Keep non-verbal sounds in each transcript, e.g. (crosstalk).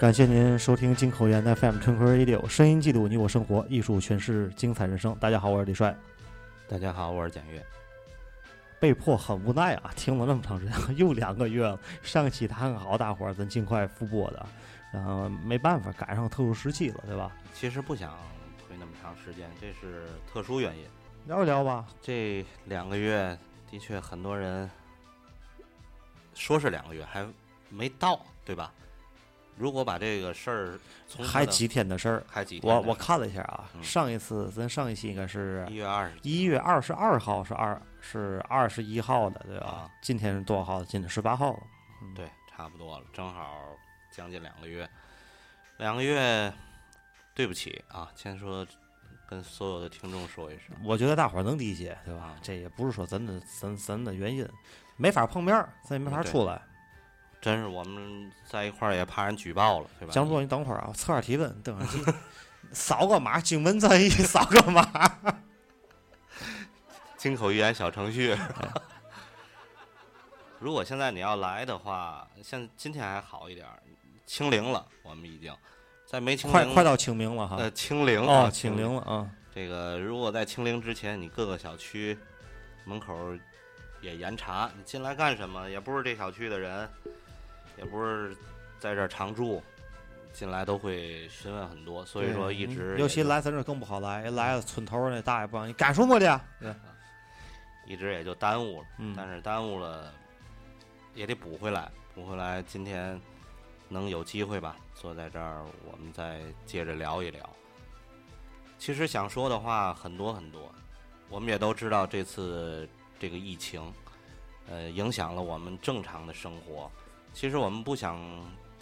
感谢您收听金口源 FM Twinkle Radio，声音记录你我生活，艺术诠释精彩人生。大家好，我是李帅。大家好，我是简月。被迫很无奈啊，听了那么长时间，又两个月了。上一期谈好，大伙儿咱尽快复播的，然后没办法赶上特殊时期了，对吧？其实不想推那么长时间，这是特殊原因。聊一聊吧。这两个月的确很多人说是两个月，还没到，对吧？如果把这个事儿从还几天的事儿，还几天我我看了一下啊，嗯上一次咱上一期应该是一月二十一月二十二号，是二是二十一号的，对吧？啊今天是多少号？今天十八号了。对，差不多了，正好将近两个月。两个月，对不起啊，先说跟所有的听众说一声，我觉得大伙儿能理解，对吧啊？这也不是说咱的咱咱的原因，没法碰面儿，咱也没法对出来。真是我们在一块儿也怕人举报了，对吧？江总，你等会儿啊，我测下体温，等会儿，(laughs) 扫个码，经文在意，扫个码。(laughs) 金口玉言小程序。如果现在你要来的话，现今天还好一点，清零了，我们已经在没清零，快快到清明了哈。呃清零哦，啊清零了啊。这个如果在清零之前，你各个小区门口也严查，你进来干什么？也不是这小区的人，也不是在这儿常住，进来都会询问很多，所以说一直尤其来咱这更不好来，来了村头那大爷不让你干什么的？对一直也就耽误了。嗯但是耽误了也得补回来，补回来。今天能有机会吧，坐在这儿，我们再接着聊一聊。其实想说的话很多很多，我们也都知道这次这个疫情，呃，影响了我们正常的生活。其实我们不想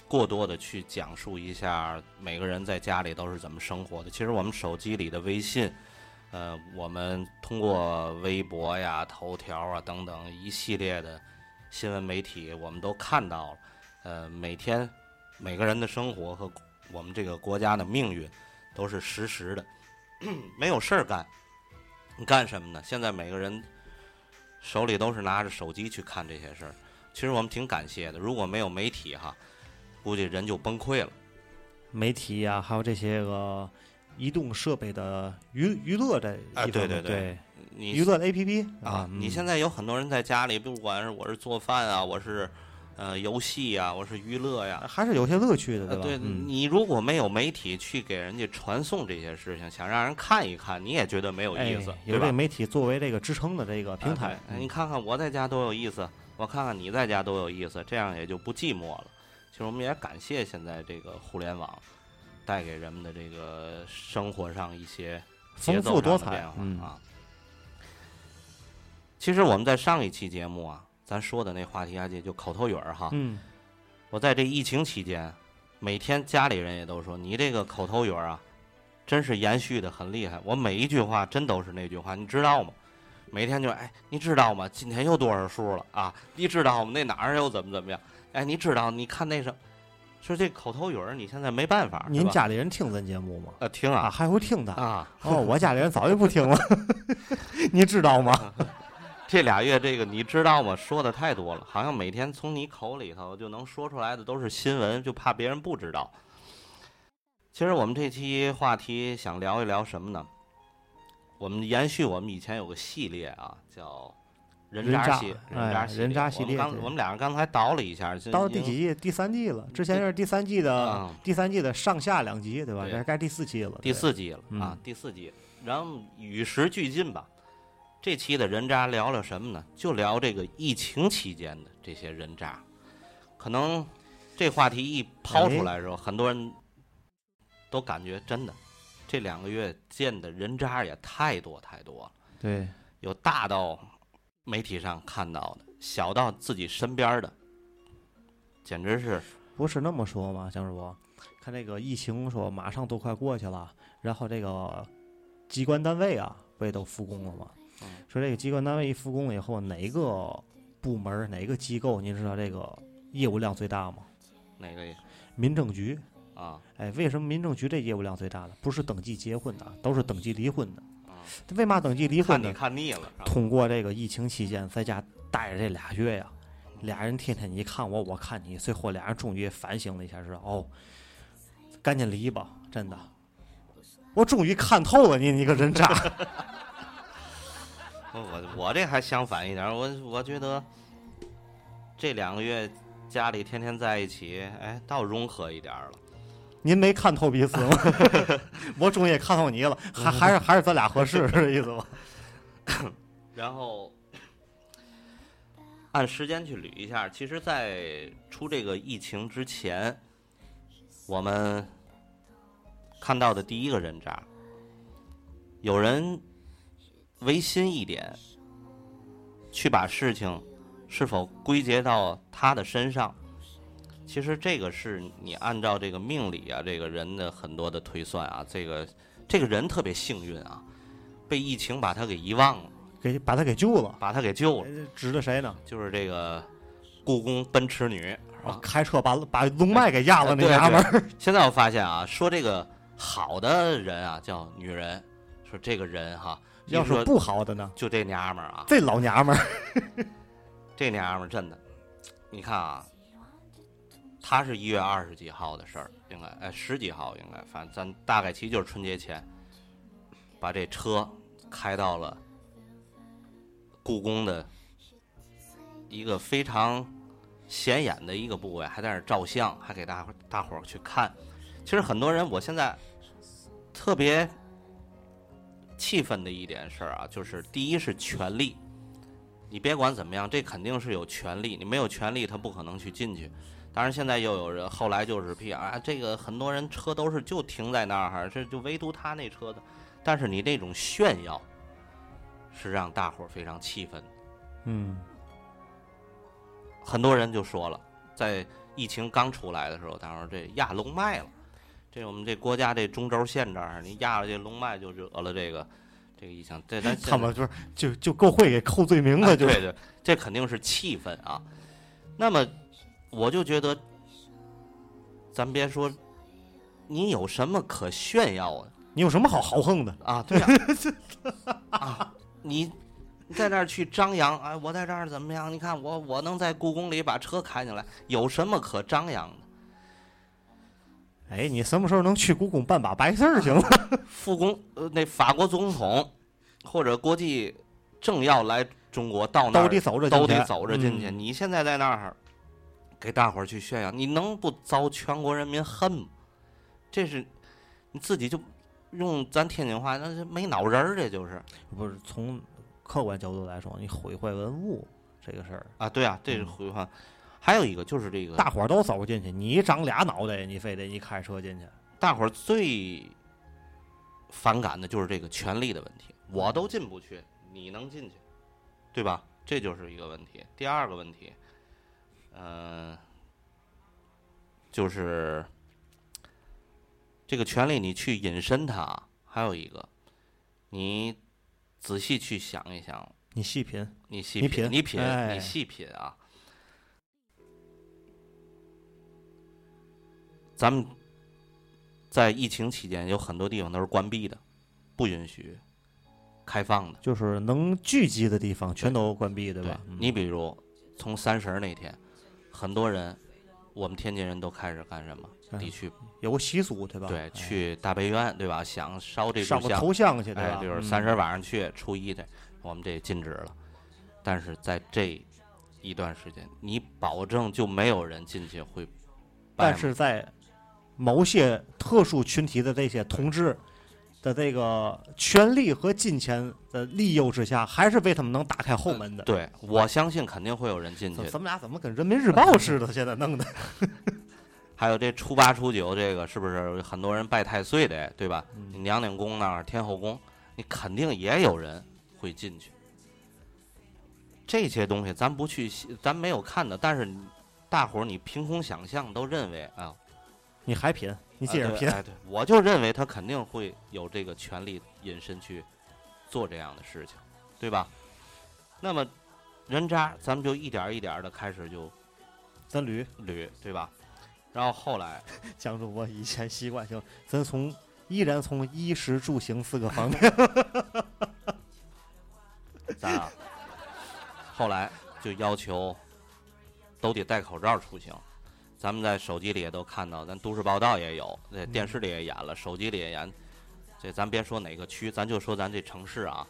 过多的去讲述一下每个人在家里都是怎么生活的。其实我们手机里的微信，呃，我们通过微博呀、头条啊等等一系列的新闻媒体，我们都看到了。呃，每天每个人的生活和我们这个国家的命运都是实时的，(clears throat) 没有事儿干，你干什么呢？现在每个人手里都是拿着手机去看这些事儿。其实我们挺感谢的，如果没有媒体哈，估计人就崩溃了。媒体呀、还有这些个移动设备的娱娱乐这啊一方面对对对对你娱乐的 APP 啊，嗯你现在有很多人在家里，不管是我是做饭啊，我是呃游戏呀，我是娱乐呀，还是有些乐趣的，对，吧？对嗯你如果没有媒体去给人家传送这些事情，想让人看一看，你也觉得没有意思，哎、有这？媒体作为这个支撑的这个平台你看看我在家多有意思，我看看你在家多有意思，这样也就不寂寞了。其实我们也感谢现在这个互联网带给人们的这个生活上一些节丰奏富多彩啊。其实我们在上一期节目啊，咱说的那话题啊，也就口头语儿哈。嗯，我在这疫情期间，每天家里人也都说你这个口头语儿啊，真是延续的很厉害。我每一句话真都是那句话，你知道吗？每天就哎，你知道吗？今天又多少数了啊？你知道吗？那哪儿又怎么怎么样？哎，你知道？你看那什么，说这口头语儿你现在没办法，您家里人听咱节目吗？啊，呃听啊还会听的啊，哦，我家里人早就不听了，(laughs) 你知道吗？(laughs) 这俩月这个你知道吗？说的太多了，好像每天从你口里头就能说出来的都是新闻，就怕别人不知道。其实我们这期话题想聊一聊什么呢？我们延续我们以前有个系列啊，叫人人渣系哎人渣。人渣系列我们刚我们俩人刚才倒了一下，就到第几季？第三季了，之前是第三季的嗯第三季的上下两集，对吧？这该第四期了。第四季了啊嗯，第四季。然后与时俱进吧，这期的人渣聊聊什么呢？就聊这个疫情期间的这些人渣。可能这话题一抛出来的时候，很多人都感觉真的，这两个月见的人渣也太多太多了，对，有大到媒体上看到的，小到自己身边的，简直是不是那么说嘛，江师傅，看这个疫情说马上都快过去了，然后这个机关单位啊，不也都复工了吗？嗯说这个机关单位一复工了以后，哪个部门儿哪个机构，您知道这个业务量最大吗？哪个民政局。啊哎，为什么民政局这业务量最大呢？不是登记结婚的，都是登记离婚的。啊！为嘛登记离婚呢看你？看腻了，通过这个疫情期间在家待着这俩月呀，俩人天天你看我，我看你，最后俩人终于反省了一下，是哦，赶紧离吧，真的，我终于看透了你，你个人渣。(laughs) 我我我这还相反一点，我我觉得这两个月家里天天在一起，哎，倒融合一点了。您没看透彼此吗？(laughs) (laughs) 我终于也看透你了，还还是还是咱俩合适，是这意思吧？(laughs) 然后按时间去捋一下，其实，在出这个疫情之前，我们看到的第一个人渣，有人违心一点，去把事情是否归结到他的身上。其实这个是你按照这个命理啊，这个人的很多的推算啊，这个这个人特别幸运啊，被疫情把他给遗忘了，给把他给救了，把他给救了，呃指的谁呢？就是这个故宫奔驰女啊啊。开车把把龙脉给压了那对娘们儿。现在我发现啊，说这个好的人啊叫女人，说这个人哈，要是不好的呢，就这娘们儿啊，这老娘们儿，(laughs) 这娘们儿真的，你看啊，他是一月二十几号的事儿，应该哎十几号应该，反正咱大概其实就是春节前，把这车开到了故宫的一个非常显眼的一个部位，还在那儿照相，还给大伙大伙儿去看。其实很多人，我现在特别气愤的一点事儿啊，就是第一是权力。你别管怎么样，这肯定是有权利，你没有权利，他不可能去进去。当然，现在又有人后来就是批啊，这个很多人车都是就停在那儿，这就唯独他那车的。但是你那种炫耀，是让大伙儿非常气愤。嗯，很多人就说了，在疫情刚出来的时候，他说这压龙脉了，这我们这国家这中轴线这儿，你压了这龙脉就惹了这个这个疫情。这咱 (laughs) 他们就是就就够会给扣罪名啊的，就对对，这肯定是气愤啊。那么我就觉得，咱别说，你有什么可炫耀的你有什么好豪横的？啊？对呀、啊，你 (laughs) 你在那儿去张扬，哎，我在这儿怎么样？你看我我能在故宫里把车开进来，有什么可张扬的？哎，你什么时候能去故宫办把白事儿行吗？(laughs) 复工呃，那法国总统或者国际政要来中国到那儿都得走着进去都得走着进去。嗯你现在在那儿给大伙儿去炫耀，你能不遭全国人民恨吗？这是你自己就用咱天津话，那是没脑仁儿，这就是不是从客观角度来说，你毁坏文物这个事儿，啊，对啊，这是回话。还有一个就是这个大伙儿都走进去，你长俩脑袋，你非得你开车进去，大伙儿最反感的就是这个权利的问题，我都进不去，你能进去，对吧？这就是一个问题。第二个问题，嗯、就是这个权利你去引申它，还有一个，你仔细去想一想，你细品，你细你品，你品，哎你细品啊。咱们在疫情期间有很多地方都是关闭的，不允许开放的。就是能聚集的地方全都关闭，对对吧？嗯你比如从三十儿那天，很多人，我们天津人都开始干什么？嗯得去有个习俗，对吧？对哎去大悲院，对吧？想烧这炷香，上个头像去，对？就是嗯三十晚上去，初一的，我们这禁止了。但是在这一段时间，你保证就没有人进去会。但是在某些特殊群体的这些同志的这个权力和金钱的利诱之下，还是为他们能打开后门的。对，我相信肯定会有人进去咱。咱们俩怎么跟人民日报 (laughs) 似的？现在弄的，(laughs) 还有这初八、初九，这个是不是很多人拜太岁的，对吧？娘娘宫那儿、天后宫，你肯定也有人会进去。这些东西咱不去细，咱没有看的，但是大伙儿你凭空想象都认为啊，你还品，你接着品。啊对哎对，我就认为他肯定会有这个权利隐身去做这样的事情，对吧？那么人渣，咱们就一点儿一点儿的开始就咱捋捋，对吧？然后后来，(laughs) 江主播以前习惯性，咱从依然从衣食住行四个方面，(laughs) 咱啊，后来就要求都得戴口罩出行。咱们在手机里也都看到，咱都市报道也有，那电视里也演了，手机里也演。这咱别说哪个区，咱就说咱这城市啊，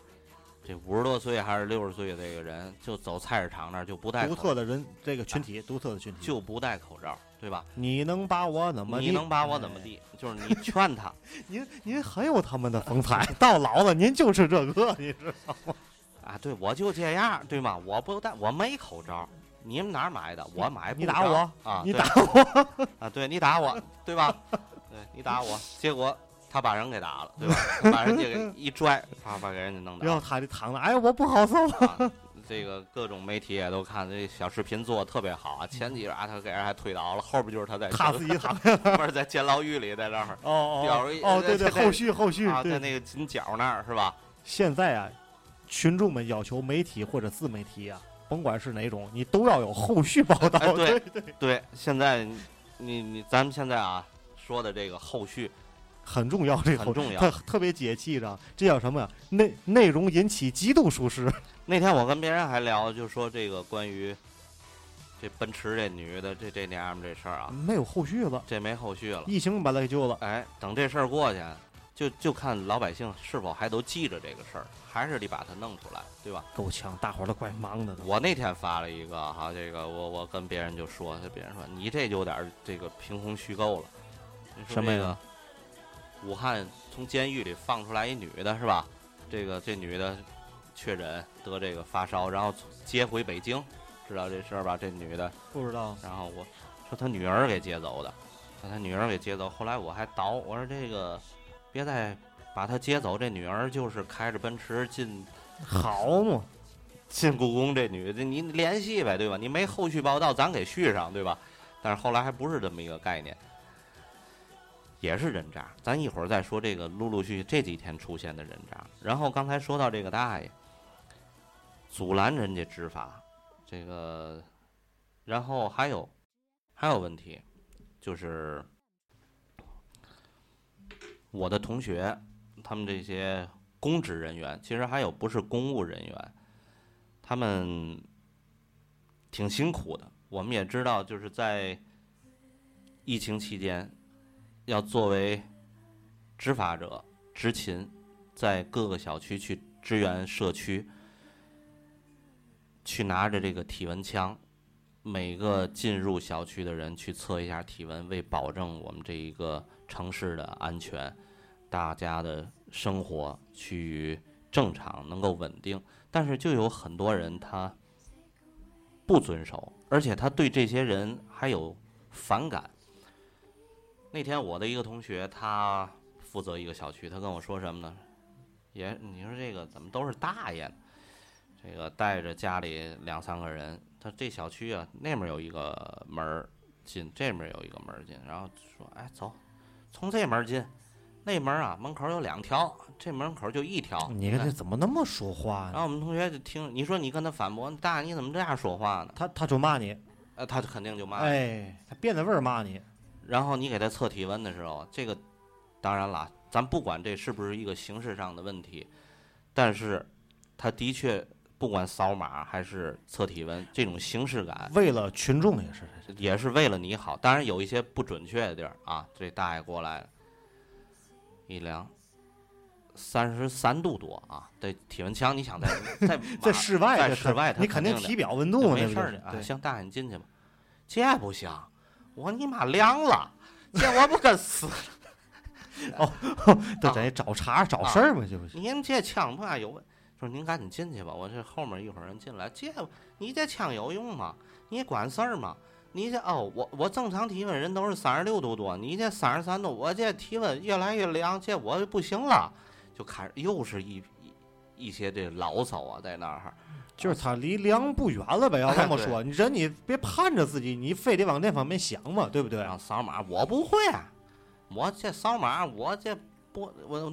这五十多岁还是六十岁的这个人，就走菜市场那儿就不戴独特的人这个群体，独特的群体，就不戴口罩，对吧？你能把我怎么？你能把我怎么哎？地？就是你劝他，(laughs) 您您很有他们的风采，到老了您就是这个，你知道吗？啊，对我就这样，对吗？我不戴，我没口罩，你们哪儿买的？我买不着你打我啊！(laughs) 你打我，啊，对你打我，对吧？对你打我，结果他把人给打了，对吧？(laughs) 把人家给一拽，啪把给人家弄倒然后。他就躺着，哎，我不好受。啊这个各种媒体也都看这小视频做的特别好啊，前几啊他给人还推倒了，后边就是他在他自己躺。(laughs) 不是在监牢狱里在那儿哦哦哦，对对，在后续后续啊，在对。那个紧角那儿是吧？现在啊，群众们要求媒体或者自媒体啊，甭管是哪种，你都要有后续报道。哎对对对，现在你你你咱们现在啊说的这个后续很重要，这个很重要特特别解气的，这叫什么呀？内内容引起极度舒适。(laughs) 那天我跟别人还聊，就说这个关于这奔驰这女的这这娘们这事儿啊，没有后续了，这没后续了。疫情把她给救了。哎，等这事儿过去，就就看老百姓是否还都记着这个事儿，还是得把它弄出来，对吧？够呛，大伙儿都怪忙的。我那天发了一个哈，这个我我跟别人就说，别人说你这有点这个凭空虚构了。你说什么呀这个武汉从监狱里放出来一女的是吧？这个这女的确诊得这个发烧，然后接回北京，知道这事儿吧？这女的，不知道，然后我说她女儿给接走的，把她女儿给接走。后来我还倒，我说这个别再把他接走，这女儿就是开着奔驰进 (laughs) 好嘛，进故宫，这女的你联系呗，对吧？你没后续报道，咱给续上，对吧？但是后来还不是这么一个概念，也是人渣。咱一会儿再说这个陆陆续续这几天出现的人渣。然后刚才说到这个大爷阻拦人家执法，这个，然后还有还有问题，就是我的同学，他们这些公职人员，其实还有不是公务人员，他们挺辛苦的。我们也知道，就是在疫情期间，要作为执法者执勤，在各个小区去支援社区，去拿着这个体温枪，每个进入小区的人去测一下体温，为保证我们这一个城市的安全，大家的生活趋于正常，能够稳定。但是就有很多人他不遵守，而且他对这些人还有反感。那天我的一个同学，他负责一个小区，他跟我说什么呢？也你说这个怎么都是大爷？这个带着家里两三个人，他这小区啊，那面有一个门进，这面有一个门进，然后说：“哎，走，从这门儿进，那门儿啊门口有两条，这门口就一条。”你看这怎么那么说话呢？然后我们同学就听你说，你跟他反驳，大爷你怎么这样说话呢？他他就骂你，呃，他肯定就骂。哎，他变着味儿骂你。然后你给他测体温的时候，这个当然了，咱不管这是不是一个形式上的问题，但是他的确不管扫码还是测体温，这种形式感为了群众也是，也是为了你好。当然有一些不准确的地儿啊，这大爷过来了，一量。三十三度多啊！这体温枪，你想在 (laughs) 在在室外在室外，你肯定体表温度，没事儿的啊。行，大爷你进去吧。这不行，我你妈凉了，这我不跟死 (laughs) 哦。这得找茬找事儿嘛，这不是？您这枪不还有问？说您赶紧进去吧，我这后面一会儿人进来。这你这枪有用吗？你管事儿吗？你这哦，我我正常体温人都是三十六度多，你这三十三度，我这体温越来越凉，这我不行了，就开始又是一一一些这牢骚啊，在那儿。就是他离凉不远了呗。要这么 (laughs) 对说，你人你别盼着自己，你非得往那方面想嘛，对不对？扫码我不会，我这扫码我这不我。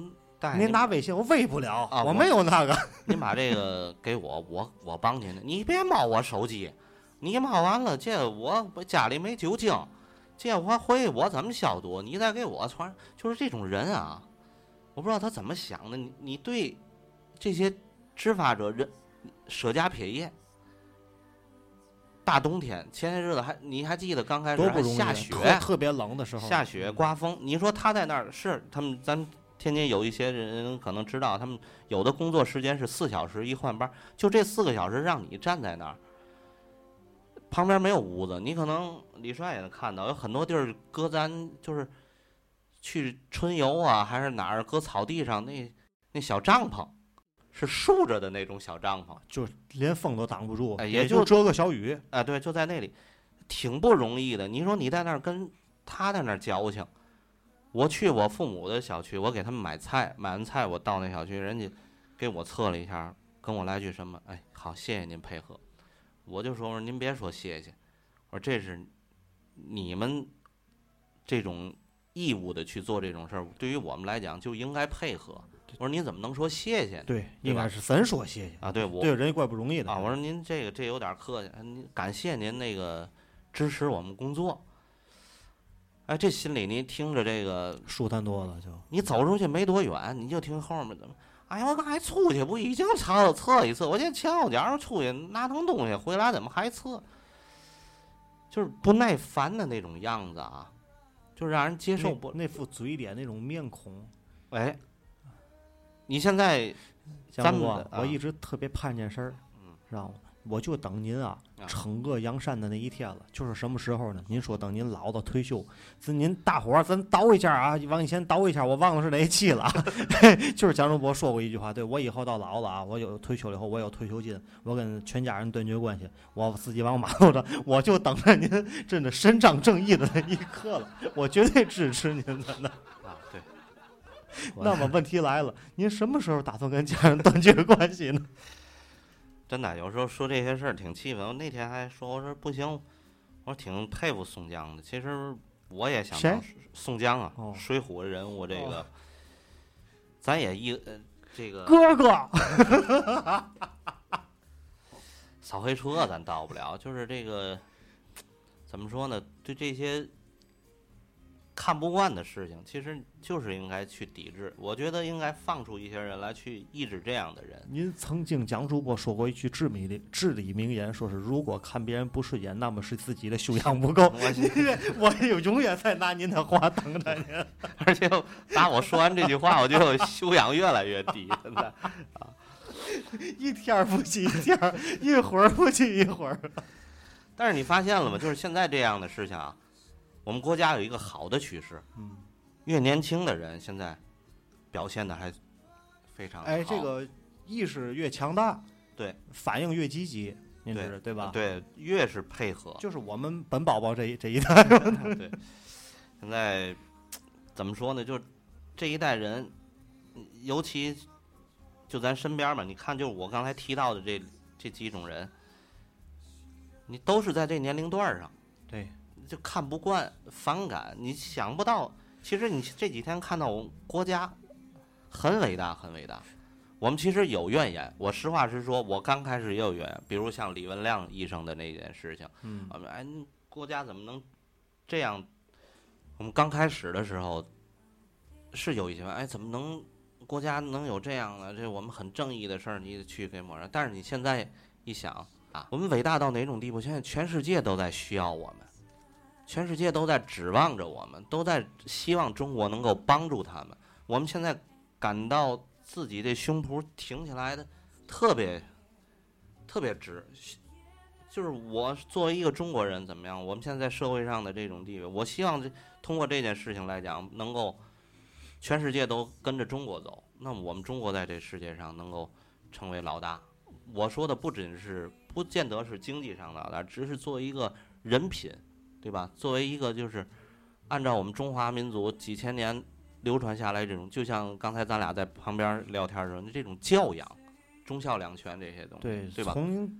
您拿微信我喂不了，我啊我没有那个。(laughs) 您把这个给我，我我帮您的。你别冒我手机，你冒完了，这我我家里没酒精，这我回去我怎么消毒？你再给我传，就是这种人啊，我不知道他怎么想的。你你对这些执法者人舍家撇业，大冬天前些日子还你还记得刚开始下雪，特特别冷的时候，下雪刮风，你说他在那儿是他们咱天津有一些人可能知道，他们有的工作时间是四小时一换班，就这四个小时让你站在那儿，旁边没有屋子，你可能李帅也能看到，有很多地儿搁咱就是去春游啊，还是哪儿搁草地上那那小帐篷，是竖着的那种小帐篷，就连风都挡不住，哎也就遮个小雨。啊，对，就在那里，挺不容易的。你说你在那儿跟他在那儿矫情，我去我父母的小区，我给他们买菜，买完菜我到那小区，人家给我测了一下，跟我来句什么？哎，好，谢谢您配合。我就说，我说您别说谢谢，我说这是你们这种义务的去做这种事儿，对于我们来讲就应该配合。我说您怎么能说谢谢呢？对，应该是咱说谢谢啊，对我对人家怪不容易的啊，我说您这个这有点客气，您感谢您那个支持我们工作。哎，这心里你听着这个，舒坦多了就。你走出去没多远，你就听后面怎么？哎呀，我刚才出去不已经测测一次？我这前后脚出去拿腾东西回来，怎么还测？就是不耐烦的那种样子啊，就让人接受不。那副嘴脸那种面孔，哎，你现在咱们江哥，我一直特别盼件事儿，嗯知道吗？我就等您啊惩恶扬善的那一天了。就是什么时候呢？您说等您老了退休，咱您大伙儿咱倒一下啊，往以前倒一下，我忘了是哪一期了啊。(laughs) 就是蒋中博说过一句话，对我以后到老了啊，我有退休了以后，我有退休金，我跟全家人断绝关系，我自己往马路上，我就等着您真的伸张正义的那一刻了，我绝对支持您的呢。啊，对，那么问题来了，您什么时候打算跟家人断绝关系呢？真的，有时候说这些事儿挺气愤。我那天还说，我说不行，我挺佩服宋江的。其实我也想当宋江啊，哦水浒人物这个，咱也一呃这个哥哥，(laughs) 扫黑除恶咱到不了，就是这个怎么说呢？对这些看不惯的事情，其实就是应该去抵制。我觉得应该放出一些人来去抑制这样的人。您曾经蒋主播说过一句至理的至理名言，说是如果看别人不顺眼，那么是自己的修养不够。我我有永远在拿您的话等着您。而且打我说完这句话，我就修养越来越低，现在啊。一天不起一天，一会儿不起一会儿。但是你发现了吗？就是现在这样的事情啊，我们国家有一个好的趋势，嗯，越年轻的人现在表现的还非常哎，这个意识越强大，对，反应越积极，您对知对吧？，对，越是配合，就是我们本宝宝这一这一代。(laughs) 对，现在怎么说呢？就这一代人，尤其就咱身边嘛，你看，就是我刚才提到的这这几种人，你都是在这年龄段上。对，就看不惯、反感，你想不到，其实你这几天看到我们国家很伟大，很伟大。我们其实有怨言，我实话实说，我刚开始也有怨言，比如像李文亮医生的那件事情，嗯，我们哎，你国家怎么能这样我们刚开始的时候是有一些哎，怎么能国家能有这样的这我们很正义的事儿，你去给抹上？但是你现在一想啊，我们伟大到哪种地步？现在全世界都在需要我们，全世界都在指望着我们，都在希望中国能够帮助他们。我们现在感到自己的胸脯挺起来的特别特别直，就是我作为一个中国人怎么样？我们现在在社会上的这种地位，我希望这通过这件事情来讲，能够全世界都跟着中国走。那么我们中国在这世界上能够成为老大。我说的不仅是不见得是经济上的老大，只是作为一个人品，对吧？作为一个就是按照我们中华民族几千年流传下来这种，就像刚才咱俩在旁边聊天的时候，这种教养、忠孝两全这些东西，对对吧？从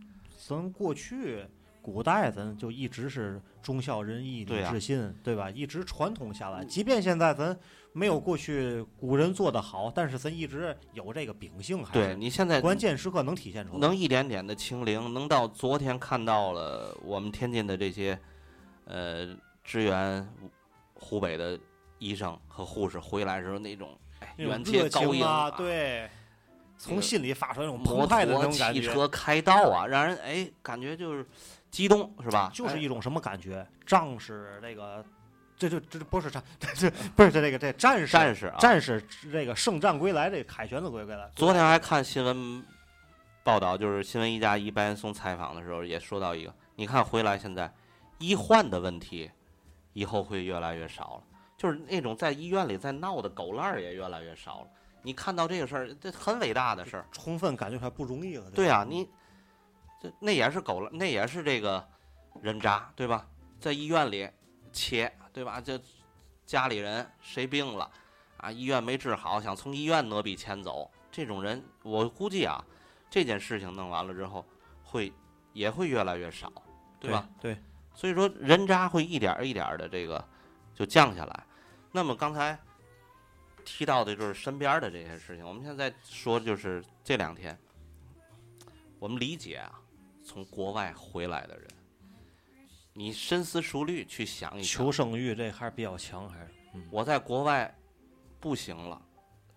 咱过去古代，咱就一直是忠孝仁义礼智信，对吧？一直传统下来。即便现在咱没有过去古人做的好，但是咱一直有这个秉性，还对是你现在关键时刻能体现出来。能一点点的清零，能到昨天看到了我们天津的这些，呃，支援湖北的医生和护士回来时候那种，哎，那种远接热高音对，从心里发出那种澎湃的那种感觉，汽车开道啊，让人哎感觉就是激动是吧？哎就是一种什么感觉？仗势这个，这就这不是战，(laughs) 这不是这这个这战士战士啊。战士这个圣战归来，这个凯旋的归来。昨天还看新闻报道，就是新闻一加一白岩松采访的时候也说到一个，你看回来现在医患的问题，以后会越来越少了，就是那种在医院里在闹的狗烂儿也越来越少了。你看到这个事儿，这很伟大的事儿。充分感觉出来不容易了。对啊，你这那也是狗烂，那也是这个人渣，对吧？在医院里切，对吧？这家里人谁病了啊？医院没治好，想从医院挪笔钱走，这种人，我估计啊，这件事情弄完了之后，会也会越来越少，对吧？？对，所以说人渣会一点儿一点儿的这个就降下来。那么刚才提到的就是身边儿的这些事情，我们现在说就是这两天，我们理解啊，从国外回来的人，你深思熟虑去想一想求，生欲这还是比较强，还是嗯我在国外不行了，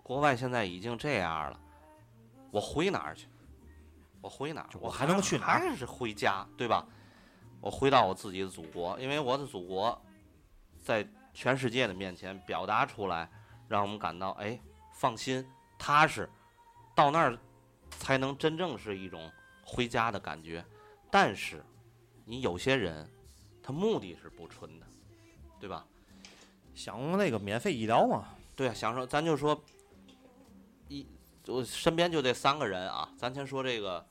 国外现在已经这样了，我回哪儿去？我回哪儿？我我还能去哪儿还是回家，对吧？我回到我自己的祖国，因为我的祖国在全世界的面前表达出来，让我们感到哎放心踏实，到那儿才能真正是一种回家的感觉。但是你有些人，他目的是不纯的，对吧？想那个免费医疗嘛？对啊，享受，咱就说一，我身边就这三个人啊，咱先说这个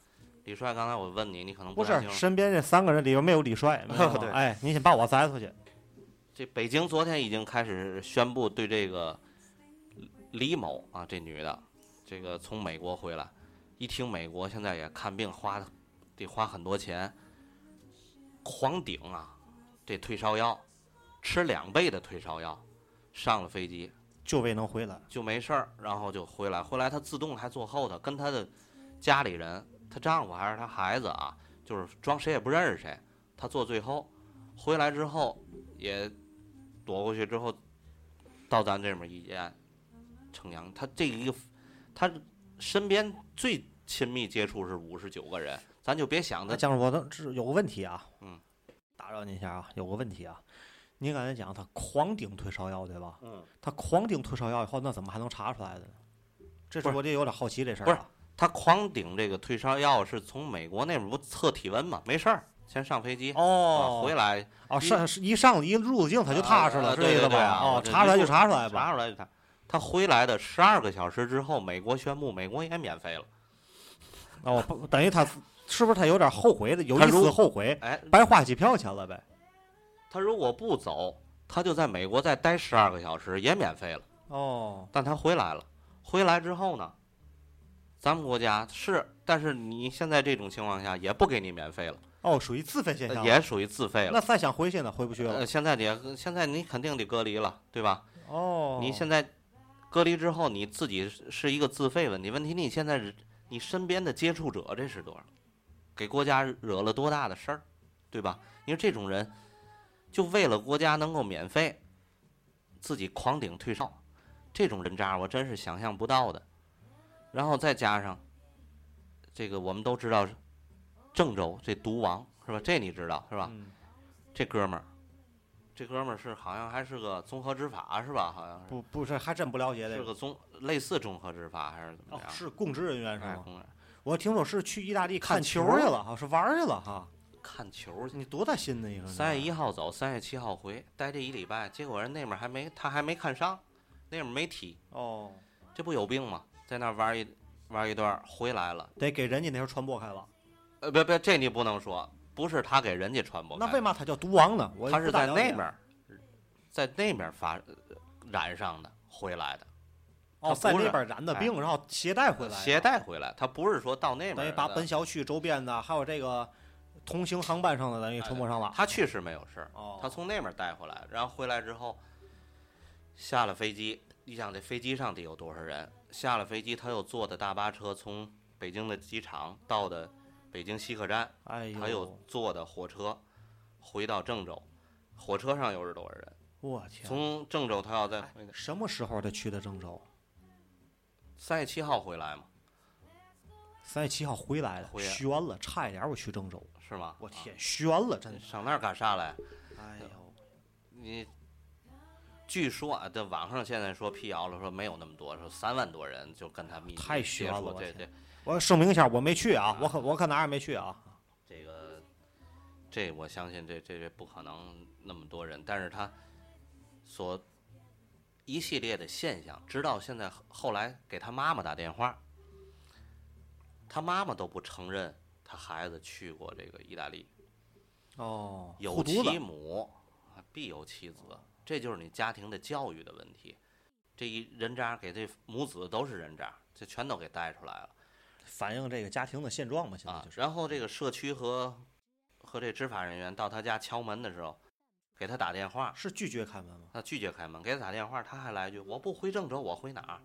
李帅。刚才我问你，你可能不是。身边这三个人里边没有李帅，没有 (laughs) 对哎，你先把我摘出去。这北京昨天已经开始宣布对这个李某啊，这女的，这个从美国回来，一听美国现在也看病花得花很多钱，狂顶啊，这退烧药，吃两倍的退烧药，上了飞机就为能回来。就没事儿，然后就回来，回来她自动还坐后头，跟她的家里人，她丈夫还是她孩子啊，就是装谁也不认识谁，她坐最后，回来之后也躲过去之后，到咱这边医院呈阳，她这一个她身边最亲密接触是五十九个人，咱就别想那着江主播这这有个问题啊，嗯，打扰您一下啊，有个问题啊，您刚才讲他狂顶退烧药对吧？嗯，他狂顶退烧药以后，那怎么还能查出来的呢？这是我这有点好奇这事儿、不是啊。她狂顶这个退烧药是从美国那边不测体温嘛？没事儿，先上飞机。啊哦，回来哦，上一上一入境他就踏实了，啊是这意思对对对哦查出来就查出来吧。查出来就查，他回来的十二个小时之后，美国宣布美国也免费了。哦，不等于他是不是他有点后悔的，有一丝后悔，哎，白花机票钱了呗？他如果不走，他就在美国再待十二个小时，也免费了。哦，但他回来了，回来之后呢，咱们国家是，但是你现在这种情况下也不给你免费了，哦，属于自费现象。也属于自费了。那再想回去呢，回不去了呃，。现在你现在你肯定得隔离了，对吧？哦，你现在隔离之后，你自己是是一个自费问题。问题你现在你身边的接触者这是多少？给国家惹了多大的事儿，对吧？你说这种人，就为了国家能够免费，自己狂顶退烧，这种人渣我真是想象不到的。然后再加上这个，我们都知道郑州这毒王是吧？这你知道是吧？嗯这哥们儿，这哥们儿是好像还是个综合执法是吧？好像是不不是，还真不了解这个。是个综类似综合执法还是怎么哦，样？是公职人员是吗？哎公园我听说是去意大利看看球球去了哈，是玩儿去了哈。看球去。你多大心呢？一个三月一号走，三月七号回，待这一礼拜，结果人那边还没他还没看上，那边没踢，哦，这不有病吗？在那儿玩一玩一段儿回来了，得给人家那时候传播开了。呃，别别，这你不能说，不是他给人家传播开，那为嘛他叫毒王呢？我他是在那边儿，在那边儿发呃染上的回来的，哦，在那边染的病，然后携带回来的，携带回来，他不是说到那边等于儿把本小区周边的还有这个同行航班上的等于传播上了。他去是没有事儿，哦，他从那边儿带回来，然后回来之后下了飞机，你想这飞机上得有多少人？下了飞机，他又坐的大巴车从北京的机场到的北京西客站，哎呦，他又坐的火车回到郑州，火车上又是多少人？我天，从郑州他要在什么时候他去的郑州？三月七号回来吗，三月七号回来的，回来悬了，差一点我去郑州。是吗？我天，悬了，真。上那儿干啥来？哎呦，你据说啊，这网上现在说辟谣了，说没有那么多，说三万多人就跟他密切太接触，悬了我天这这我声明一下，我没去啊，我可我可哪儿也没去啊。这个，这我相信这这这不可能那么多人，但是他所一系列的现象，直到现在后来给他妈妈打电话，他妈妈都不承认他孩子去过这个意大利，哦，有。其母，啊必有其子，这就是你家庭的教育的问题。这一人渣给这母子都是人渣，这全都给带出来了。反映这个家庭的现状嘛，现在啊就，是。然后这个社区和和这执法人员到他家敲门的时候，给他打电话，是拒绝开门吗？他拒绝开门，给他打电话，他还来一句：“我不回郑州，我回哪儿？”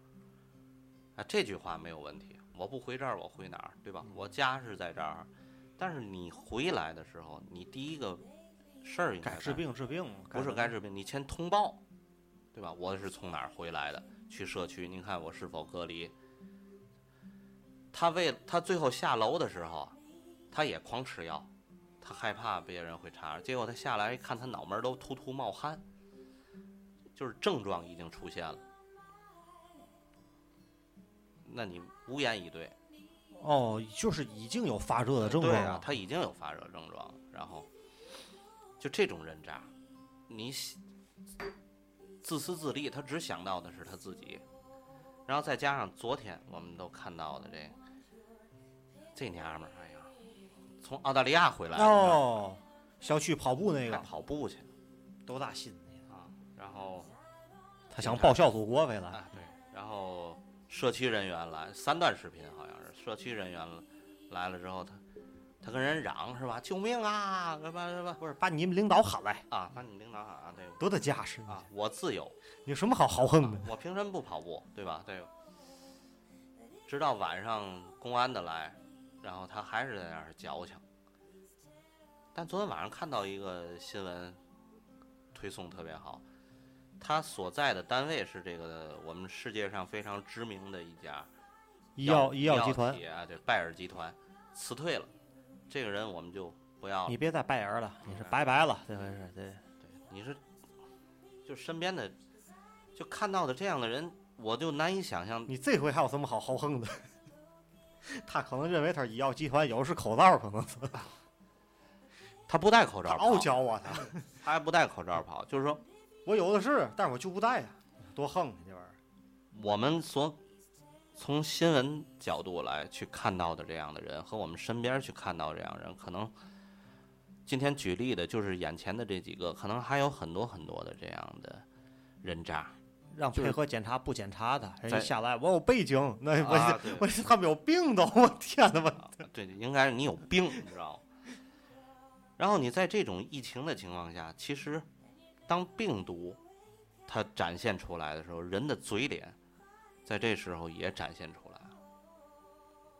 啊，这句话没有问题，我不回这儿，我回哪儿，对吧？我家是在这儿，但是你回来的时候，你第一个事儿应该该治病治病，不是该治病，你先通报，对吧？我是从哪儿回来的？去社区，您看我是否隔离？他为他最后下楼的时候，他也狂吃药，他害怕别人会查，结果他下来一看，他脑门儿都突突冒汗，就是症状已经出现了。那你无言以对，哦，就是已经有发热的症对啊状了，。他已经有发热症状，然后就这种人渣，你喜自私自利，他只想到的是他自己，然后再加上昨天我们都看到的这这娘们儿，哎呀，从澳大利亚回来的哦，小区跑步那还个跑步去多大心？啊，然后他想报效祖国回来。啊对，然后社区人员来三段视频好像是社区人员来了之后，他他跟人嚷是吧？救命啊！什么什么不是把你们领导喊来，啊？把你们领导喊啊，对多大架势啊，我自由。你有什么好豪横的？我凭什么不跑步，对吧？对。直到晚上公安的来，然后他还是在那儿矫情。但昨天晚上看到一个新闻，推送特别好。他所在的单位是这个我们世界上非常知名的一家医药医医药集团对，拜耳集团辞退了。这个人我们就不要了你。别再拜人了，你是拜拜了，这回是对。你是就身边的就看到的这样的人，我就难以想象你这回还有什么好豪横的？(laughs) 他可能认为他是医药集团，有的是口罩，可能是 (laughs) 他不戴口罩跑，傲娇啊他。(laughs) 他还不戴口罩跑，就是说我有的是，但是我就不戴呀，多横啊这玩意儿。我们所从新闻角度来去看到的这样的人，和我们身边去看到这样的人，可能今天举例的就是眼前的这几个，可能还有很多很多的这样的人渣。让配合检查不检查的，人在一下来我有背景，那我、我他们有病都，我天哪，我对，应该是你有病，你知道吗？然后你在这种疫情的情况下，其实当病毒它展现出来的时候，人的嘴脸在这时候也展现出来了，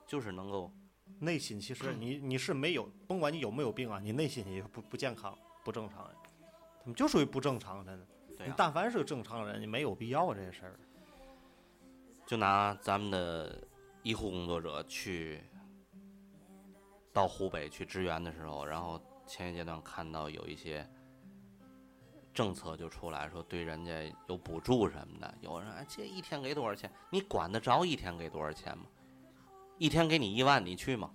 就是能够内心其实你你是没有，甭管你有没有病啊，你内心也不不健康、不正常呀，他们就属于不正常，真的。你但凡是个正常人，你没有必要这些事儿。就拿咱们的医护工作者去到湖北去支援的时候，然后前一阶段看到有一些政策就出来说对人家有补助什么的，有人说哎这一天给多少钱？你管得着一天给多少钱吗？一天给你一万，你去吗？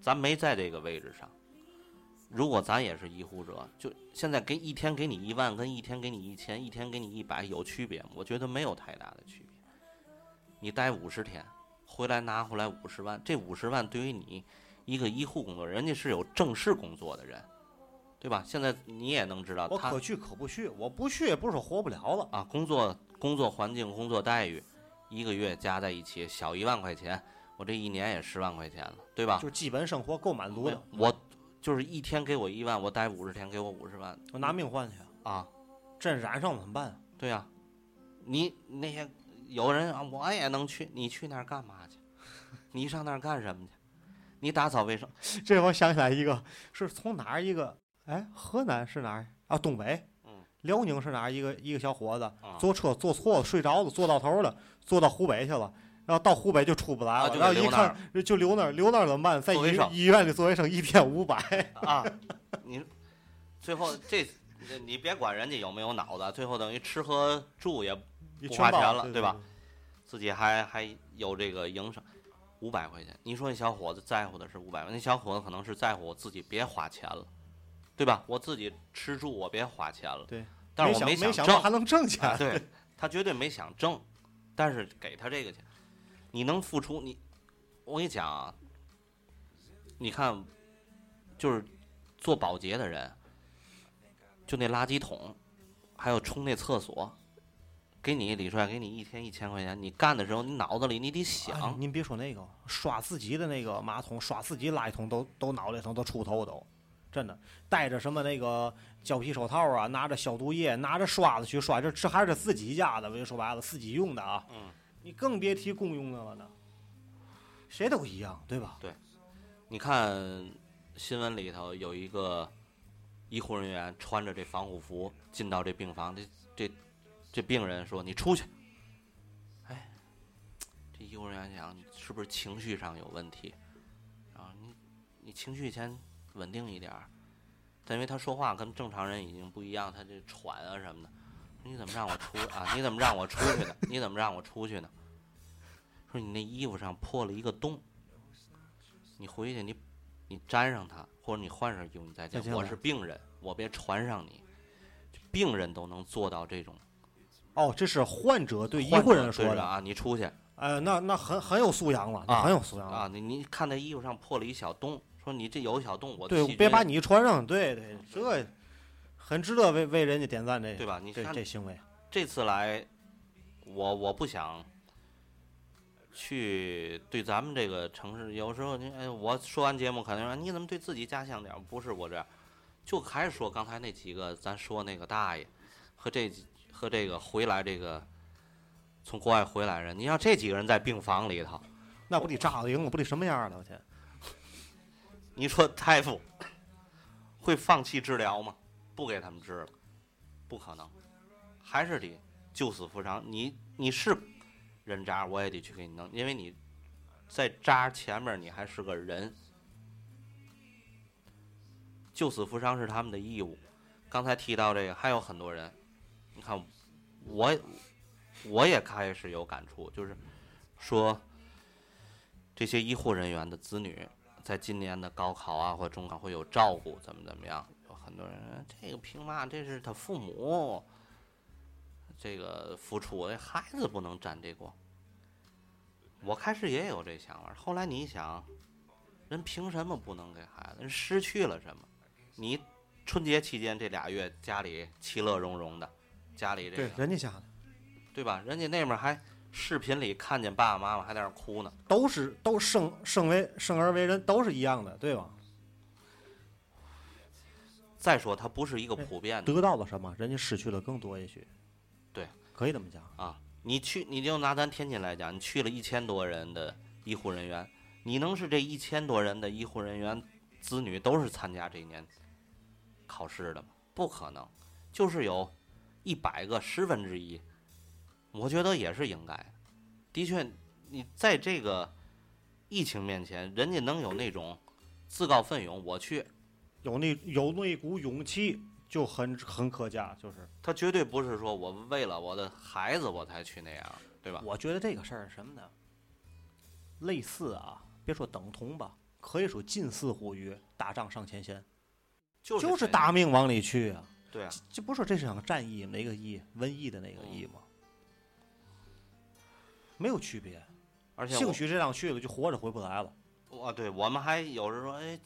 咱没在这个位置上。如果咱也是医护者，就现在给一天给你一万，跟一天给你一千，一天给你一百有区别吗？我觉得没有太大的区别。你待五十天，回来拿回来五十万，这五十万对于你一个医护工作，人家是有正式工作的人，对吧？现在你也能知道他我可去可不去，我不去也不是说活不了了。啊，工作工作环境、工作待遇，一个月加在一起小一万块钱，我这一年也十万块钱了，对吧？就基本生活够满足的，我就是一天给我一万，我待五十天给我五十万我拿命换去。啊，真染上了怎么办？对呀、你那些有人啊，我也能去，你去那儿干嘛去？你上那儿干什么去？你打扫卫生这我想起来一个，是从哪儿一个？哎，河南是哪儿啊？东北。嗯。辽宁是哪儿一个一个小伙子啊坐车坐错了，睡着了，坐到头了，坐到湖北去了。然后到湖北就出不来了，啊就然后一给留那就留那儿，留那儿怎么办？在医医院里做卫生，一天五百。(laughs) 啊，你最后这你别管人家有没有脑子，最后等于吃喝住也不花钱了对吧？自己还还有这个营生，五百块钱。你说那小伙子在乎的是五百块，那小伙子可能是在乎我自己别花钱了，对吧？我自己吃住我别花钱了。对。但是我没想到还能挣钱。啊，对他绝对没想挣，但是给他这个钱，你能付出你，我跟你讲啊，你看，就是做保洁的人，就那垃圾桶，还有冲那厕所，给你李帅给你一天一千块钱，你干的时候你脑子里你得哎想，您别说那个刷自己的那个马桶，刷自己垃圾桶都都脑袋疼，都出头都，真的戴着什么那个胶皮手套啊，拿着消毒液，拿着刷子去刷，这这还是自己家的，我就说白了，自己用的啊。嗯，你更别提公用的了呢。谁都一样，对吧？对你看新闻里头有一个医护人员穿着这防护服进到这病房，这这这病人说：“你出去。”哎，这医护人员想是不是情绪上有问题？然后，你你情绪先稳定一点儿。但因为他说话跟正常人已经不一样，他这喘啊什么的，你怎么让我出啊？你怎么让我出去呢？(laughs) 你怎么让我出去呢？说你那衣服上破了一个洞，你回去你你粘上它，或者你换上衣服你再讲。我再进来是病人，我别传上你。病人都能做到这种哦，这是患者对医护人员说的，啊，你出去哎，那那很很有素养了，啊很有素养了。啊，你你看那衣服上破了一小洞，说你这有小动物对，别把你穿上，对对，这很值得为为人家点赞这对吧？你这看这行为。这次来，我我不想去对咱们这个城市，有时候你哎，我说完节目可能说你怎么对自己家乡点儿？不是我这样，就还是说刚才那几个，咱说那个大爷和这几和这个回来这个从国外回来人，你要这几个人在病房里头，那不得炸了营了，不得什么样了？我天！你说 (laughs) 大夫会放弃治疗吗？不给他们治了，不可能，还是得救死扶伤。你你是人渣，我也得去给你弄，因为你在渣前面你还是个人。救死扶伤是他们的义务。刚才提到这个，还有很多人，你看，我我也开始有感触，就是说这些医护人员的子女在今年的高考啊或中考会有照顾，怎么怎么样？有很多人这个凭嘛？这是他父母这个付出，孩子不能沾这光。我开始也有这想法，后来你一想，人凭什么不能给孩子？人失去了什么？你春节期间这俩月家里其乐融融的，家里这对，个人家家的对吧？人家那边还视频里看见爸爸妈妈还在那儿哭呢。都是都生生为生而为人都是一样的，对吧？再说，它不是一个普遍的。得到了什么，人家失去了更多，也许。对，可以这么讲。啊，你去，你就拿咱天津来讲，你去了一千多人的医护人员，你能是这一千多人的医护人员子女都是参加这一年考试的吗？不可能。就是有一百个十分之一，我觉得也是应该的。确，你在这个疫情面前，人家能有那种自告奋勇，我去，有那有那股勇气就很很可嘉，就是他绝对不是说我为了我的孩子我才去那样，对吧？我觉得这个事儿是什么呢？类似啊，别说等同吧，可以说近似乎于打仗上前线，就就是大命往里去啊。对啊，这不是说这是场战役哪个役瘟疫的那个疫吗？没有区别，而且兴许这趟去了就活着回不来了。我对我们还有时说，哎，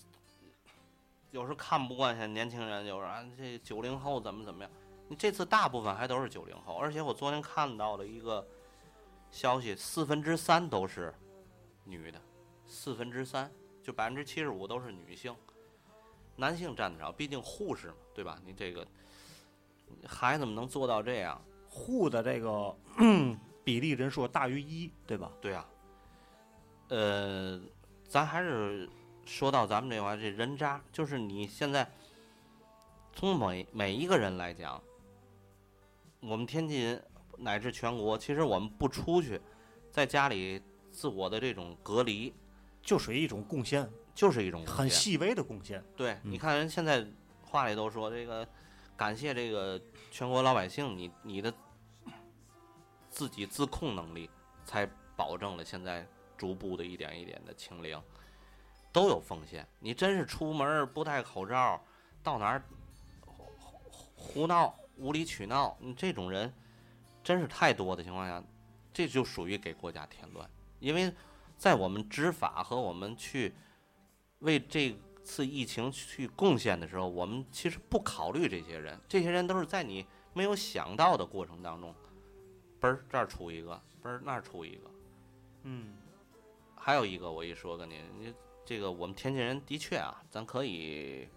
有时看不惯现在年轻人，有时啊这九零后怎么怎么样。你这次大部分还都是九零后，而且我昨天看到了一个消息，四分之三都是女的，四分之三就百分之七十五都是女性，男性占的少，毕竟护士嘛，对吧？你这个孩子们能做到这样，护的这个比例人数大于一，对吧？对啊，呃，咱还是说到咱们这块儿这人渣，就是你现在从每每一个人来讲，我们天津乃至全国，其实我们不出去，在家里自我的这种隔离，就属于一种贡献，就是一种很细微的贡献。对，嗯你看人现在话里都说这个，感谢这个全国老百姓，你你的自己自控能力，才保证了现在逐步的一点一点的清零，都有风险。你真是出门不戴口罩，到哪儿胡胡胡闹、无理取闹，你这种人真是太多的情况下，这就属于给国家添乱。因为在我们执法和我们去为这次疫情去贡献的时候，我们其实不考虑这些人，这些人都是在你没有想到的过程当中，嘣儿这儿出一个，嘣儿那儿出一个，嗯，还有一个我一说跟您，你这个我们天津人的确啊，咱可以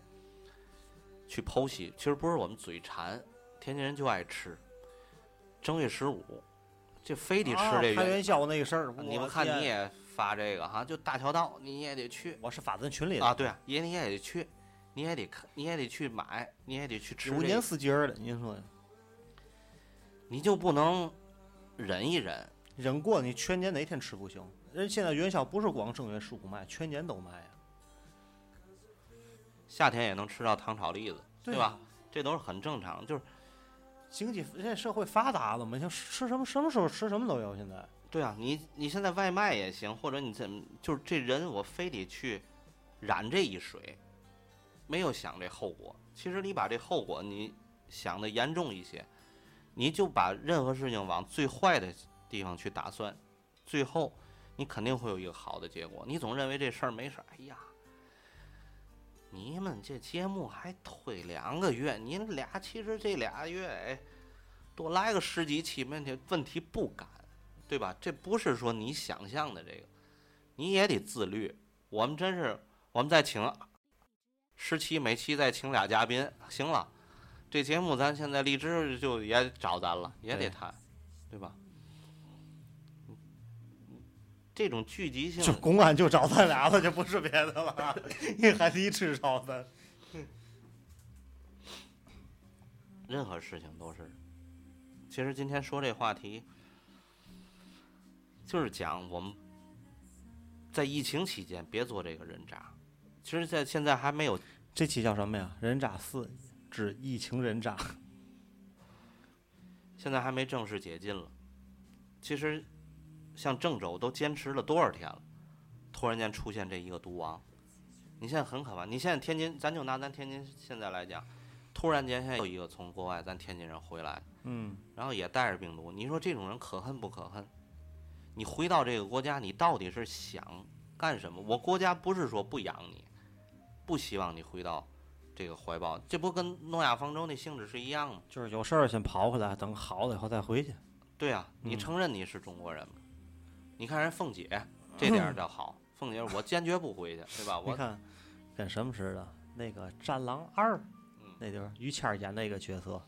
去剖析，其实不是我们嘴馋，天津人就爱吃。正月十五，这非得吃啊这个开元宵那个事儿，你们看你也发这个哈，就大桥道你也得去我是发咱群里的啊，对啊，也你也得去，你也得看，你也得去买，你也得去吃、这个，有年四节儿的，您说你就不能忍一忍？忍过你全年哪天吃不行？人现在元宵不是光正月十五卖，全年都卖呀，夏天也能吃到糖炒栗子，对吧？啊？这都是很正常，就是经济现在社会发达了嘛，像吃什么什么时候吃什么都有。现在对啊，你你现在外卖也行，或者你怎么就是这人我非得去染这一水，没有想这后果。其实你把这后果你想的严重一些，你就把任何事情往最坏的地方去打算，最后你肯定会有一个好的结果。你总认为这事儿没事儿，哎呀，你们这节目还推两个月，你俩其实这俩月哎，多来个十几期问题问题不敢。对吧？这不是说你想象的这个，你也得自律。我们真是，我们再请十期，每期再请俩嘉宾，行了，这节目咱现在荔枝就也找咱了，也得谈，对吧？这种聚集性就公安就找咱俩了，就不是别的了，你还得吃找咱。任何事情都是。其实今天说这话题，就是讲我们在疫情期间别做这个人渣。其实，在现在还没有这期叫什么呀？人渣四之疫情人渣。(laughs) 现在还没正式解禁了。其实，像郑州都坚持了多少天了，突然间出现这一个毒王，你现在很可怕。你现在天津，咱就拿咱天津现在来讲，突然间现在有一个从国外咱天津人回来，嗯，然后也带着病毒，你说这种人可恨不可恨？你回到这个国家，你到底是想干什么？我国家不是说不养你，不希望你回到这个怀抱，这不跟诺亚方舟那性质是一样吗？就是有事儿先跑回来，等好了以后再回去。对啊，你嗯承认你是中国人吗？你看人凤姐这点儿倒好，凤姐我坚决不回去，对吧？(laughs) 我你看，跟什么似的？那个《战狼二》嗯那地儿，于谦儿演那个角色，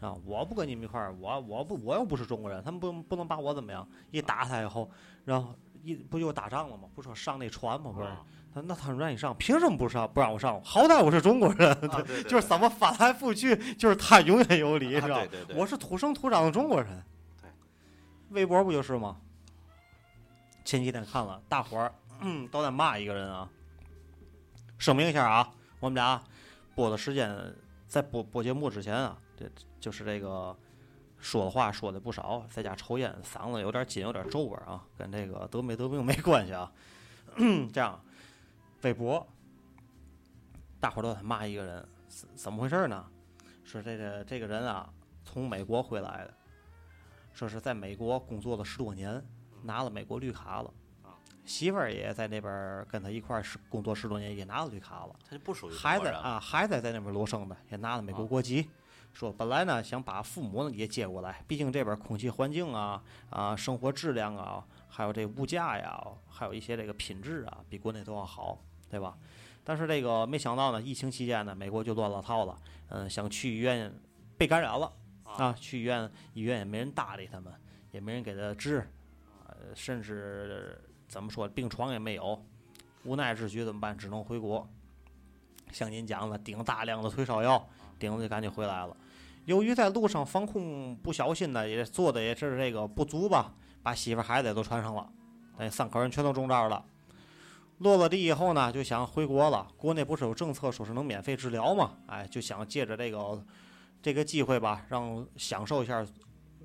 啊，我不跟你们一块儿，我我不我又不是中国人，他们不不能把我怎么样？一打他以后，然后一不就打仗了吗？不说上那船吗？不是，嗯他那他说让你上，凭什么不上？不让我上？好歹我是中国人，啊对对 (laughs) 就是怎么翻来覆去，就是他永远有理，啊是吧？我是土生土长的中国人。对，微博不就是吗？前几天看了，大伙儿嗯都在骂一个人啊。声明一下啊，我们俩播的时间在播播节目之前啊，这就是这个说的话说的不少，在家抽烟，嗓子有点紧，有点皱纹啊，跟这个得没得病没关系啊。(clears throat) 这样，微博大伙儿都在骂一个人，怎怎么回事呢？说这个这个人啊，从美国回来的，说是在美国工作了十多年，拿了美国绿卡了。媳妇儿也在那边跟他一块工作十多年，也拿了绿卡了。他就不属于中孩子啊，孩子在那边罗生的，也拿了美国啊国籍。说本来呢想把父母呢也接过来，毕竟这边空气环境啊啊，生活质量啊，还有这物价呀，还有一些这个品质啊，比国内都要好，对吧？但是这个没想到呢，疫情期间呢，美国就乱了套了。嗯，想去医院被感染了啊，去医院医院也没人搭理他们，也没人给他治，呃，甚至怎么说病床也没有。无奈之举怎么办？只能回国。像您讲的，顶大量的退烧药，顶着就赶紧回来了。由于在路上防控不小心呢，也做的也是这个不足吧，把媳妇儿孩子也都传上了，那三口人全都中招了。落了地以后呢，就想回国了。国内不是有政策说是能免费治疗嘛？哎，就想借着这个这个机会吧，让享受一下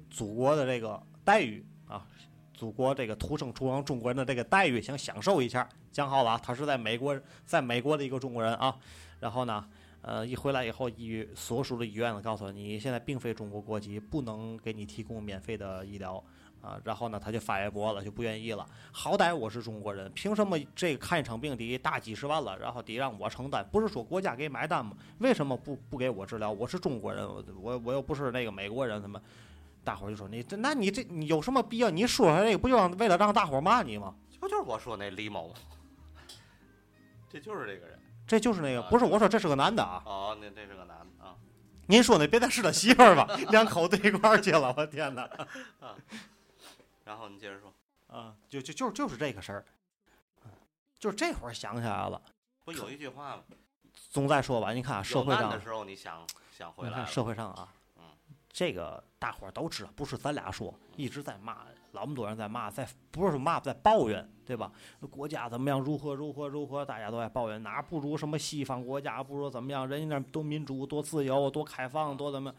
祖国的这个待遇啊，祖国这个土生土长中国人的这个待遇，想享受一下。讲好了，他是在美国，在美国的一个中国人啊。然后呢，呃，一回来以后，医所属的医院呢告诉你，现在并非中国国籍，不能给你提供免费的医疗啊。然后呢，他就发微博了，就不愿意了。好歹我是中国人，凭什么这个看一场病得大几十万了，然后得让我承担？不是说国家给买单吗？为什么不不给我治疗？我是中国人，我我我又不是那个美国人，他们大伙儿就说你这，那你这你有什么必要？你说出来这个不就让为了让大伙儿骂你吗？这就是我说那李某，(laughs) 这就是这个人。这就是那个，不是我说这是个男的啊。哦，那这是个男的啊。您说那别再是他媳妇儿吧？两口子一块儿去了，我天哪！(laughs) 然后你接着说，啊，就就就就是这个事儿，就是这会儿想起来了。不有一句话吗？总再说吧，你看啊社会上难的时候你想想回你看来，社会上啊，嗯这个大伙儿都知道，不是咱俩说，一直在骂，老么多人在骂，在不是骂，在抱怨，对吧？国家怎么样，如何如何如何，大家都在抱怨，哪不如什么西方国家，不如怎么样，人家那多民主、多自由、多开放、多怎么？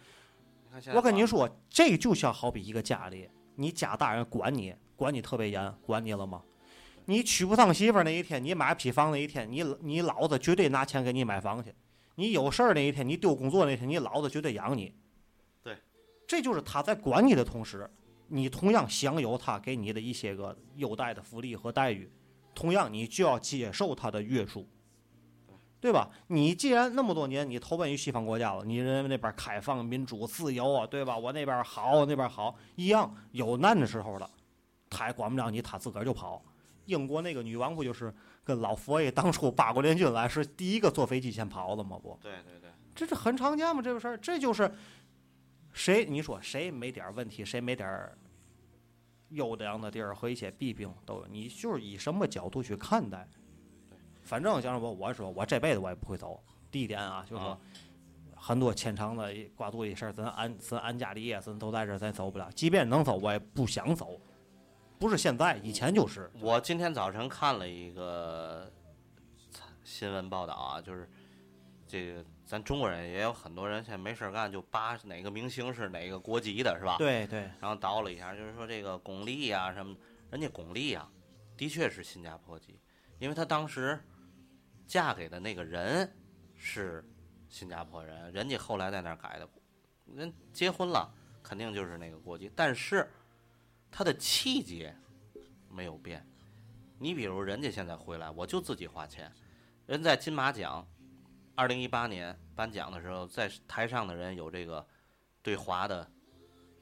我跟您说，这就像好比一个家里，你家大人管你，管你特别严，管你了吗？你娶不上媳妇儿那一天，你买不起房那一天，你你老子绝对拿钱给你买房去。你有事儿那一天，你丢工作那天，你老子绝对养你。对，这就是他在管你的同时，你同样享有他给你的一些个优待的福利和待遇，同样你就要接受他的约束。对吧？你既然那么多年你投奔于西方国家了，你认为那边开放、民主、自由啊，对吧？我那边好，那边好，一样有难的时候了，他也管不了你，他自个儿就跑。英国那个女王不就是跟老佛爷当初八国联军来是第一个坐飞机先跑的吗？不，对对对，这是很常见吗？这个事儿，这就是谁你说谁没点儿问题，谁没点儿优良的地儿和一些弊病都有，你就是以什么角度去看待。反正像我我说我这辈子我也不会走。第一点啊，就是说啊很多牵肠的挂肚的事儿，咱安咱安家立业，咱都在这儿，咱走不了。即便能走，我也不想走。不是现在，以前就是。我今天早晨看了一个新闻报道啊，就是这个咱中国人也有很多人现在没事儿干就扒哪个明星是哪个国籍的，是吧？对对，然后倒了一下，就是说这个巩俐呀、什么的，人家巩俐呀，的确是新加坡籍，因为他当时嫁给的那个人是新加坡人，人家后来在那儿改的，人结婚了肯定就是那个国籍，但是他的气节没有变。你比如人家现在回来，我就自己花钱，人在金马奖，二零一八年颁奖的时候，在台上的人有这个对华的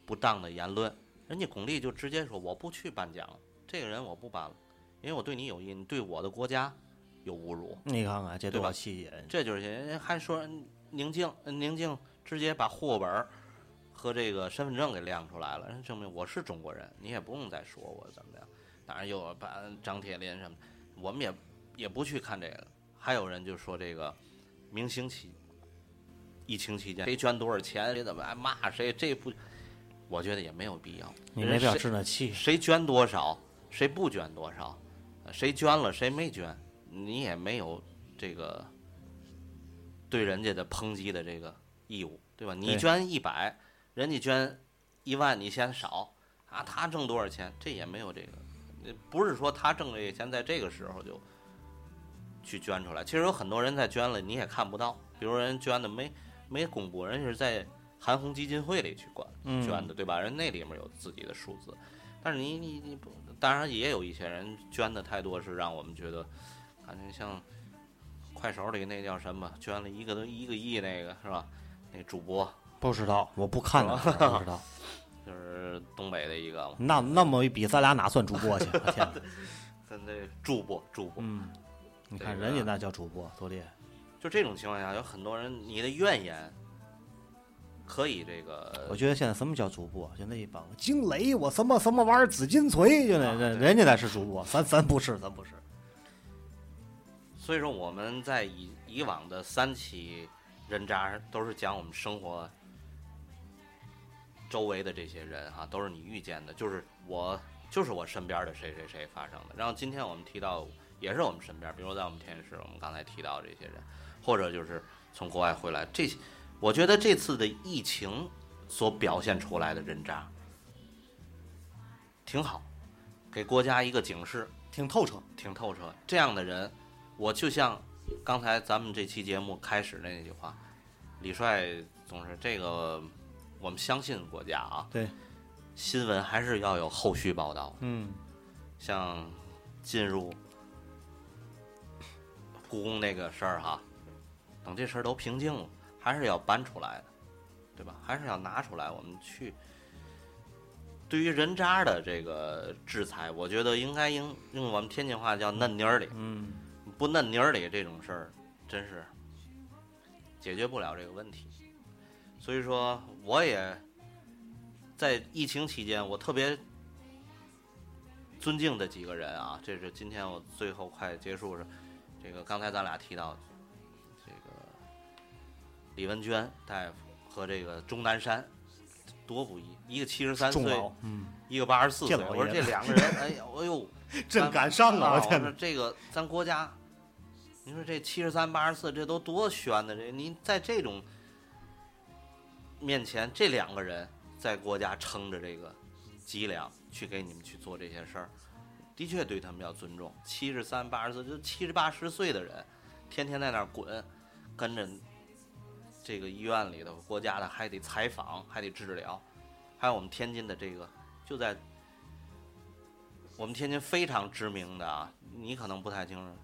不当的言论，人家巩俐就直接说我不去颁奖，这个人我不颁了，因为我对你有意，你对我的国家有侮辱，你看看这多少气节，这就是人还说宁静宁静直接把户口本儿和这个身份证给亮出来了，证明我是中国人，你也不用再说我怎么样。当然又有把张铁林什么，我们也也不去看这个。还有人就说这个明星期疫情期间谁捐多少钱，谁怎么还骂谁，这不，我觉得也没有必要。你没必要谁置那气。谁捐多少，谁不捐多少，呃谁捐了谁没捐，你也没有这个对人家的抨击的这个义务，对吧？你捐一百，人家捐一万，你嫌少啊？他挣多少钱，这也没有这个，呃不是说他挣这个钱在这个时候就去捐出来。其实有很多人在捐了，你也看不到，比如人捐的没没公布，人是在韩红基金会里去管嗯捐的，对吧？人那里面有自己的数字，但是你你你不，当然也有一些人捐的太多，是让我们觉得，感觉像快手里那叫什么，捐了一个都一个亿那个是吧？那主播不知道，我不看了，不知道。(laughs) 就是东北的一个嘛，那那么一比，咱俩哪算主播去？我天哪！(laughs) 咱这主播主播，嗯，你看人家那叫主播，多厉害。就这种情况下，有很多人你的怨言可以这个我觉得现在什么叫主播？就那一帮惊雷，我什么什么玩意儿紫金锤，就那啊人人家那是主播，咱咱不是，咱不是。所以说我们在以以往的三期人渣都是讲我们生活周围的这些人哈、都是你遇见的，就是我就是我身边的谁谁谁发生的。然后今天我们提到也是我们身边，比如在我们天津市，我们刚才提到这些人，或者就是从国外回来，这些我觉得这次的疫情所表现出来的人渣挺好，给国家一个警示，挺透彻。挺透彻。这样的人，我就像刚才咱们这期节目开始的那句话，李帅总是这个，我们相信国家啊，对，新闻还是要有后续报道。嗯，像进入故宫那个事儿哈，等这事儿都平静了，还是要搬出来的，对吧？还是要拿出来，我们去。对于人渣的这个制裁，我觉得应该应用我们天津话叫嫩妮儿里，嗯，不嫩泥儿里这种事儿，真是解决不了这个问题。所以说，我也在疫情期间，我特别尊敬的几个人啊，这是今天我最后快结束是，这个刚才咱俩提到这个李文娟大夫和这个钟南山，多不易，一个七十三岁，嗯，一个八十四岁，我说这两个人，哎呦，哎呦。真敢上啊！啊！我！说这个咱国家，你说这七十三八十四，这都多悬的！这您在这种面前，这两个人在国家撑着这个脊梁去给你们去做这些事儿，的确对他们要尊重。七十三八十四，就七十八十岁的人，天天在那儿滚，跟着这个医院里头，国家的还得采访，还得治疗，还有我们天津的这个就在。我们天津非常知名的啊，你可能不太清楚，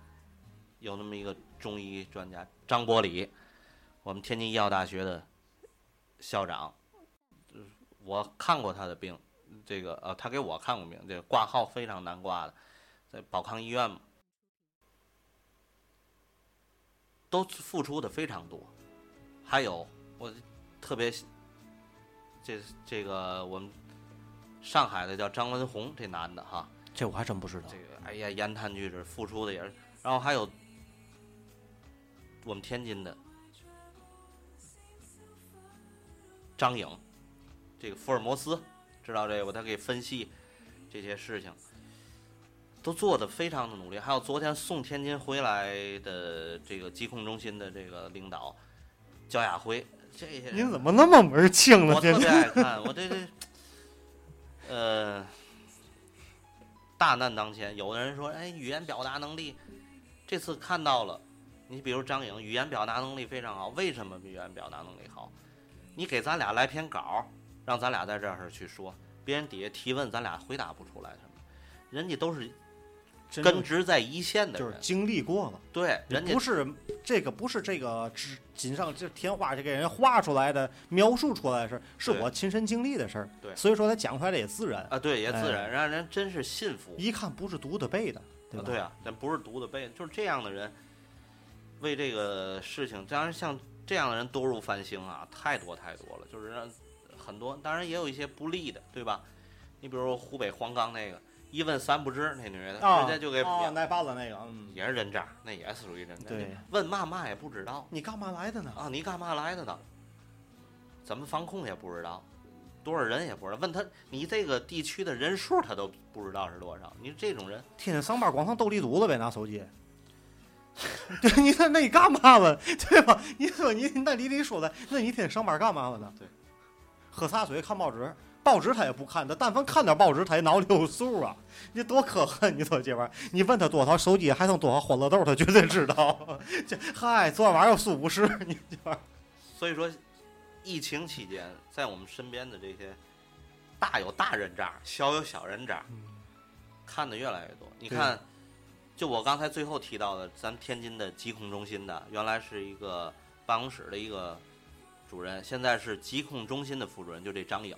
有那么一个中医专家张伯礼，我们天津医药大学的校长，我看过他的病，这个呃，他给我看过病，这个挂号非常难挂的，在保康医院嘛，都付出的非常多。还有我特别这这个我们上海的叫张文宏这男的哈，这我还真不知道这。个哎呀，言谈举止付出的也是，然后还有我们天津的张颖，这个福尔摩斯，知道这个吧？他给分析这些事情，都做的非常的努力。还有昨天送天津回来的这个疾控中心的这个领导焦亚辉，这些人您怎么那么门儿清呢？我特别爱 (laughs) 看，我这这，呃，大难当前，有的人说，哎，语言表达能力，这次看到了，你比如张颖，语言表达能力非常好，为什么语言表达能力好？你给咱俩来篇稿，让咱俩在这儿去说，别人底下提问，咱俩回答不出来什么，人家都是根植在一线的人，就是经历过了，对，人家不是这个不是这个只锦上这填画就给人画出来的描述出来的事儿，是我亲身经历的事儿。对所以说他讲出来的也自然，啊，对，也自哎然，让人真是信服。一看不是读的背的，对吧？啊对啊，咱不是读的背，就是这样的人，为这个事情，当然像这样的人多如繁星啊，太多太多了，就是让很多，当然也有一些不利的，对吧？你比如说湖北黄冈那个，一问三不知，那女的啊，直接就给啊，那办了那个，嗯，也是人渣，那也是属于人渣。对，问嘛嘛也不知道你干嘛来的呢？啊，你干嘛来的呢？怎么防控也不知道，多少人也不知道。问他你这个地区的人数他都不知道是多少。你这种人，天天上班光上斗地主了呗，拿手机。(laughs) 对，你看那你干嘛了，(laughs) 对吧？你说你那你得说的，那你天天上班干嘛了呢？对，喝茶水看报纸，报纸他也不看，他但凡看点报纸，他也脑里有数啊。你多可恨！你说这玩意儿，你问他多少手机，还剩多少欢乐豆，他绝对知道。(laughs) 这嗨，昨天晚上有输五十，你这玩意儿所以说，疫情期间，在我们身边的这些大有大人渣，小有小人渣，看的越来越多。你看，就我刚才最后提到的，咱天津的疾控中心的，原来是一个办公室的一个主任，现在是疾控中心的副主任，就这张颖，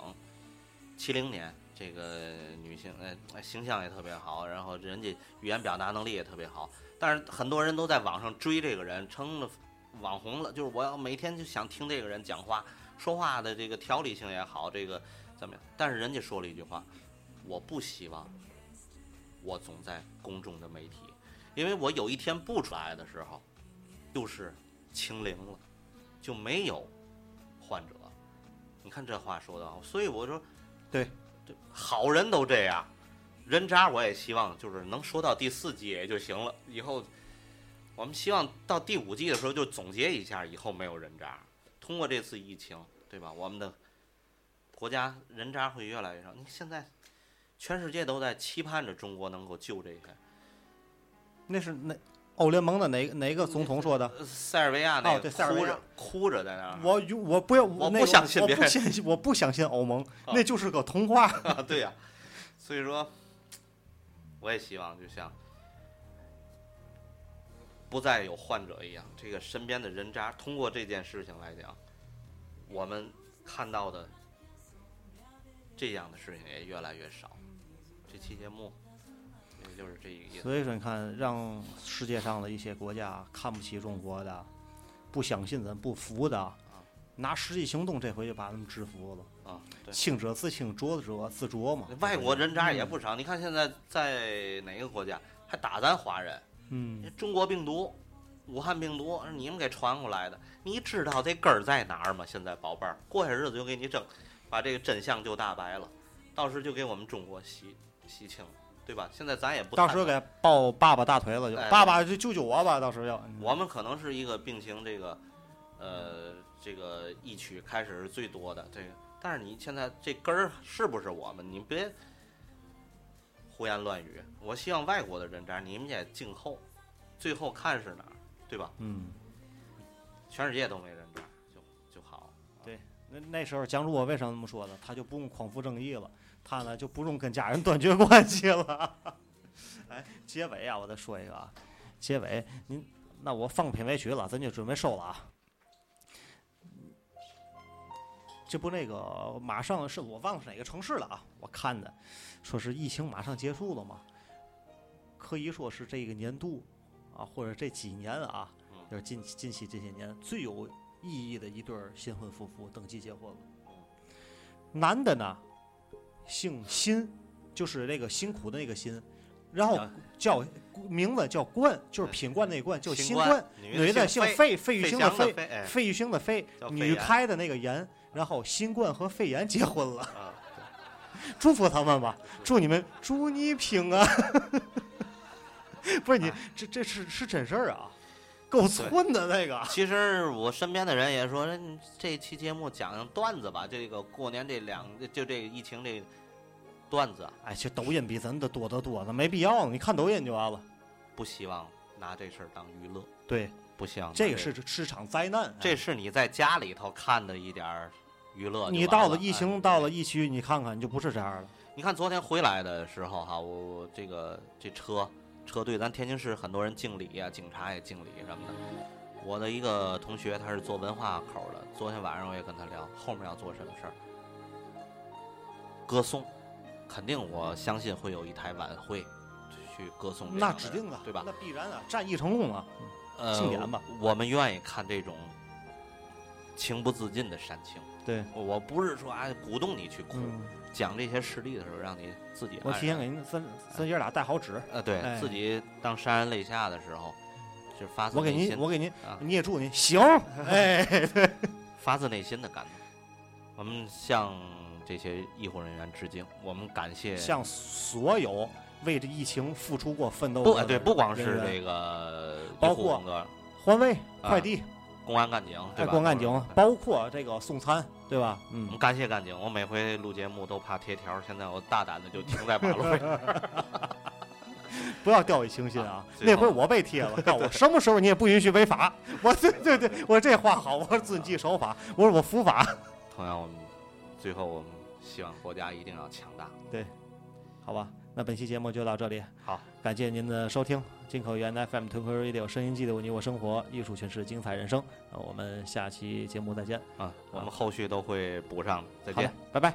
七零年。这个女性，呃，形象也特别好，然后人家语言表达能力也特别好，但是很多人都在网上追这个人，成了网红了。就是我要每天就想听这个人讲话，说话的这个条理性也好，这个怎么样？但是人家说了一句话，我不希望我总在公众的媒体，因为我有一天不出来的时候，就是清零了，就没有患者。你看这话说的好，所以我说，对，这好人都这样，人渣我也希望就是能说到第四季也就行了，以后。我们希望到第五季的时候就总结一下，以后没有人渣。通过这次疫情，对吧？我们的国家人渣会越来越少。你现在全世界都在期盼着中国能够救这些。那是哪欧联盟的哪个哪个总统说的？呃塞尔维亚那哦个哭着、对塞尔维亚哭着在那儿。我我不要，我不相信我别人不相信，我不相信欧盟，那就是个童话。(laughs) 啊，对呀、所以说，我也希望就像不再有患者一样，这个身边的人渣，通过这件事情来讲，我们看到的这样的事情也越来越少。这期节目也就是这一个意思。所以说，你看，让世界上的一些国家看不起中国的，不相信咱、不服的，拿实际行动，这回就把他们制服了。啊，清者自清，浊者自浊嘛。外国人渣也不少，你看现在在哪个国家还打咱华人？嗯，中国病毒、武汉病毒是你们给传过来的，你知道这根儿在哪儿吗？现在宝贝儿，过些日子就给你整，把这个真相就大白了，到时就给我们中国洗洗清了，对吧？现在咱也不到时候给抱爸爸大腿了就，哎爸爸就救救我吧，到时候要。嗯我们可能是一个病情这个，呃，这个疫区开始是最多的这个，但是你现在这根儿是不是我们？你别胡言乱语。我希望外国的人渣你们也静候，最后看是哪儿，对吧？嗯，全世界都没人。那那时候蒋主播为什么这么说呢？他就不用匡扶正义了，他呢就不用跟家人断绝关系了。(laughs) 哎，结尾啊，我再说一个啊，结尾您那我放片尾曲了，咱就准备收了啊。这不那个马上是我忘了是哪个城市了啊？我看的，说是疫情马上结束了嘛，可以说是这个年度啊，或者这几年啊，嗯就是近近期这些年最有意义的一对新婚夫妇登记结婚了。男的呢，姓辛，就是那个辛苦的那个辛，然后啊叫名字叫冠，就是品冠那冠，叫新冠。女的姓费，费，玉清的费，费，玉清的费女开的那个炎，然后新冠和肺炎结婚了，啊，(laughs) 祝福他们吧，祝你们祝你平安。(laughs) 不是你哎这这是是真事儿啊，够寸的那个。其实我身边的人也说，嗯这期节目讲讲段子吧，这个过年这两就这个疫情这段子啊，哎，其实抖音比咱的多得多，那没必要，你看抖音就完了。不希望拿这事儿当娱乐，对，不希望拿这个个是是场灾难。这哎是你在家里头看的一点儿娱乐。你到了疫哎情，到了疫区，你看看，你就不是这样了。你看昨天回来的时候哈，我我这个这车车队，咱天津市很多人敬礼啊、警察也敬礼什么的。我的一个同学他是做文化口的，昨天晚上我也跟他聊，后面要做什么事儿。歌颂，肯定我相信会有一台晚会去歌颂那指定的，对吧？那必然啊，战役成功啊。呃，庆典吧我们愿意看这种情不自禁的煽情。对，我我不是说啊鼓动你去哭，嗯，讲这些事例的时候，让你自己我提前给您三三爷俩带好纸，呃，对、哎。自己当潸然泪下的时候，就发自我给您我给您啊。捏住您，行，(laughs) 哎，发自内心的感动。我们向这些医护人员致敬，我们感谢向所有为这疫情付出过奋斗不对不光是这个包括环卫、啊。快递、公安干警，对哎，吧？公安干警，包括这个送餐，对吧？我嗯们，感谢干警，我每回录节目都怕贴条，现在我大胆的就停在马路上。(laughs) 不要掉以轻心啊！那回我被贴了，告我什么时候你也不允许违法。我对对对，我这话好，我说遵纪守法，我说我服法。同样，我们最后我们希望国家一定要强大。对好吧，那本期节目就到这里，好，感谢您的收听，进口源 FM、Tuner Radio 声音记录你我生活，艺术诠释精彩人生。那我们下期节目再见。啊，我们后续都会补上。的，再见，拜拜。